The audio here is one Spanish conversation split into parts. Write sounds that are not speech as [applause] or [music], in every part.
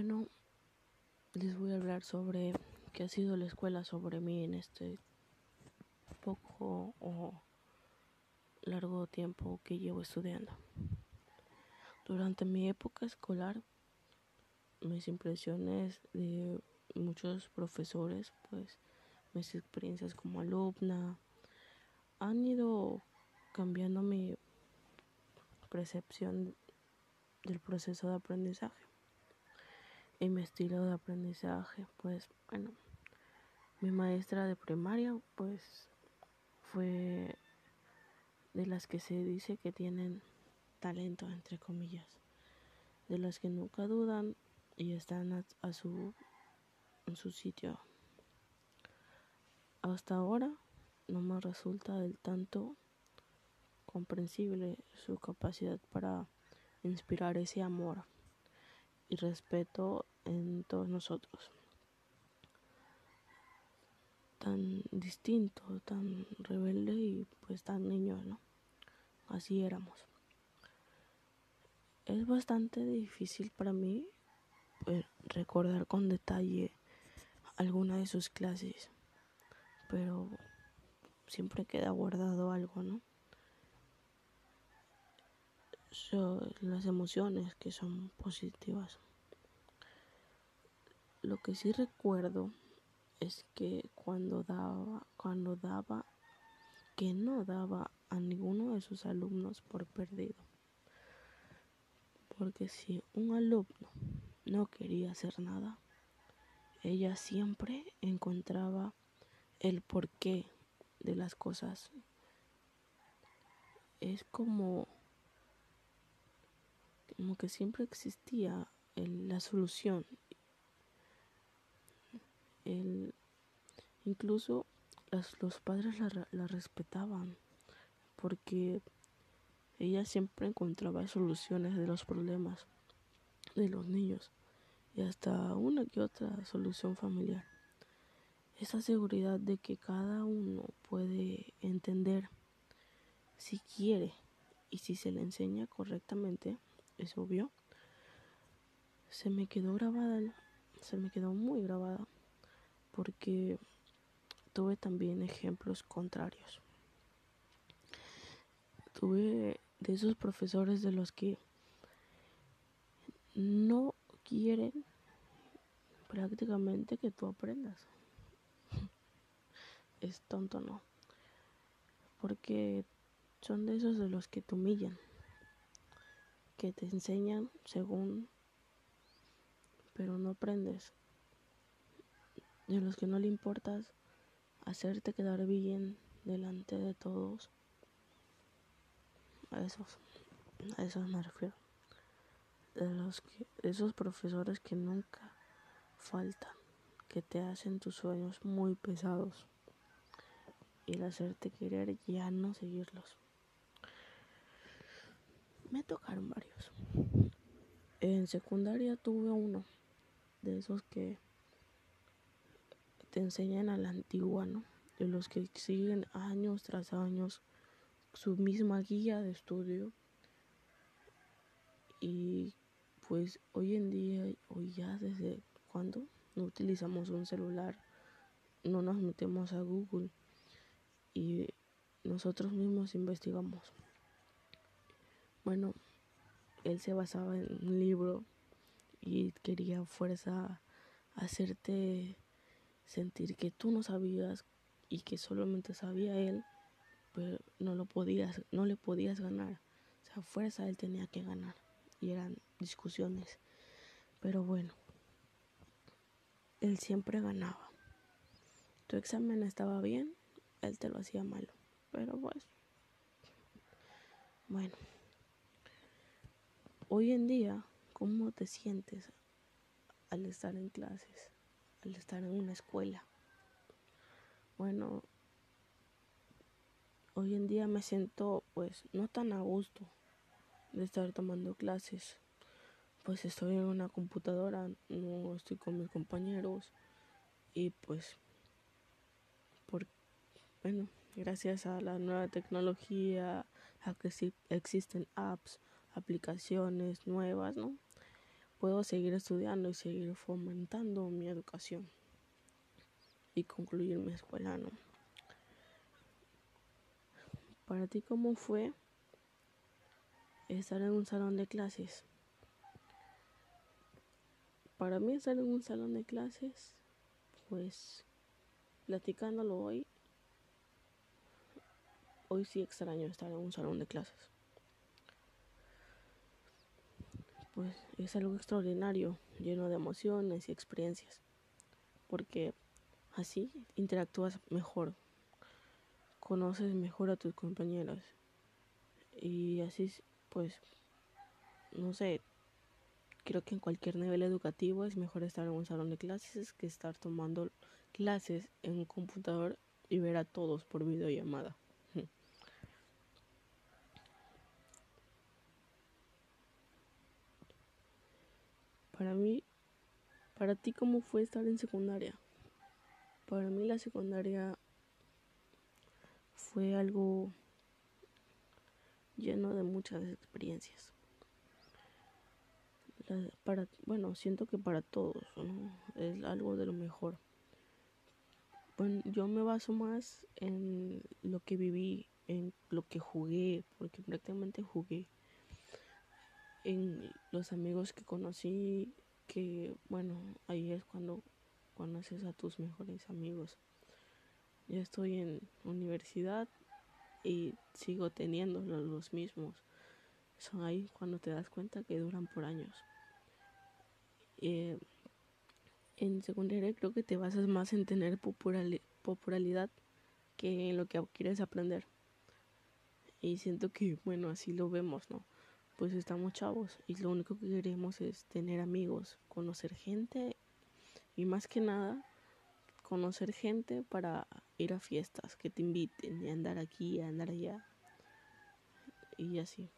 Bueno, les voy a hablar sobre qué ha sido la escuela sobre mí en este poco o largo tiempo que llevo estudiando. Durante mi época escolar, mis impresiones de muchos profesores, pues mis experiencias como alumna, han ido cambiando mi percepción del proceso de aprendizaje y mi estilo de aprendizaje. Pues bueno, mi maestra de primaria pues fue de las que se dice que tienen talento, entre comillas, de las que nunca dudan y están a, su, en su sitio. Hasta ahora no me resulta del tanto comprensible su capacidad para inspirar ese amor y respeto en todos nosotros. Tan distinto, tan rebelde y pues tan niño, ¿no? Así éramos. Es bastante difícil para mí pues, recordar con detalle alguna de sus clases, pero siempre queda guardado algo, ¿no? Las emociones que son positivas. Lo que sí recuerdo es que cuando daba, cuando daba, que no daba a ninguno de sus alumnos por perdido. Porque si un alumno no quería hacer nada, ella siempre encontraba el porqué de las cosas. Es como como que siempre existía la solución. Incluso los padres la, la respetaban porque ella siempre encontraba soluciones de los problemas de los niños y hasta una que otra solución familiar. Esa seguridad de que cada uno puede entender si quiere y si se le enseña correctamente es obvio, se me quedó grabada, se me quedó muy grabada, porque tuve también ejemplos contrarios. Tuve de esos profesores de los que no quieren prácticamente que tú aprendas. [laughs] es tonto, ¿no? Porque son de esos de los que te humillan que te enseñan según, pero no aprendes. De los que no le importas hacerte quedar bien delante de todos. A esos, a esos me refiero. De los que, esos profesores que nunca faltan, que te hacen tus sueños muy pesados y el hacerte querer ya no seguirlos me tocaron varios. En secundaria tuve uno de esos que te enseñan a la antigua, ¿no? De los que siguen años tras años su misma guía de estudio. Y pues hoy en día, hoy ya desde cuando no utilizamos un celular, no nos metemos a Google y nosotros mismos investigamos. Bueno, él se basaba en un libro y quería fuerza hacerte sentir que tú no sabías y que solamente sabía él, pero no lo podías, no le podías ganar. O sea, fuerza él tenía que ganar y eran discusiones. Pero bueno, él siempre ganaba. Tu examen estaba bien, él te lo hacía malo. Pero pues, bueno. Hoy en día, ¿cómo te sientes al estar en clases, al estar en una escuela? Bueno, hoy en día me siento pues no tan a gusto de estar tomando clases. Pues estoy en una computadora, no estoy con mis compañeros y pues por bueno, gracias a la nueva tecnología, a que existen apps aplicaciones nuevas, ¿no? puedo seguir estudiando y seguir fomentando mi educación y concluir mi escuela, ¿no? Para ti, ¿cómo fue estar en un salón de clases? Para mí estar en un salón de clases, pues platicándolo hoy, hoy sí extraño estar en un salón de clases. Pues es algo extraordinario, lleno de emociones y experiencias, porque así interactúas mejor, conoces mejor a tus compañeros y así pues, no sé, creo que en cualquier nivel educativo es mejor estar en un salón de clases que estar tomando clases en un computador y ver a todos por videollamada. Para mí, para ti, ¿cómo fue estar en secundaria? Para mí la secundaria fue algo lleno de muchas experiencias. para, bueno, siento que para todos es algo de lo mejor. Bueno, yo me baso más en lo que viví, en lo que jugué, porque prácticamente jugué en los amigos que conocí, que bueno, ahí es cuando conoces a tus mejores amigos. Ya estoy en universidad y sigo teniendo los mismos. Son ahí cuando te das cuenta que duran por años. Eh, en secundaria creo que te basas más en tener popularidad que en lo que quieres aprender. Y siento que, bueno, así lo vemos, ¿no? Pues estamos chavos y lo único que queremos es tener amigos, conocer gente y más que nada conocer gente para ir a fiestas, que te inviten y andar aquí, y andar allá y así.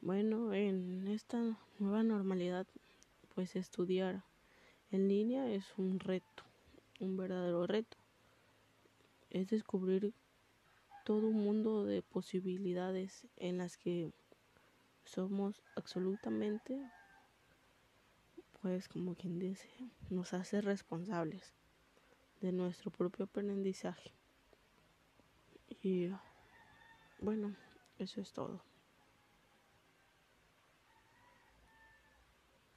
Bueno, en esta nueva normalidad, pues estudiar en línea es un reto, un verdadero reto. Es descubrir todo un mundo de posibilidades en las que somos absolutamente, pues como quien dice, nos hace responsables de nuestro propio aprendizaje. Y bueno, eso es todo.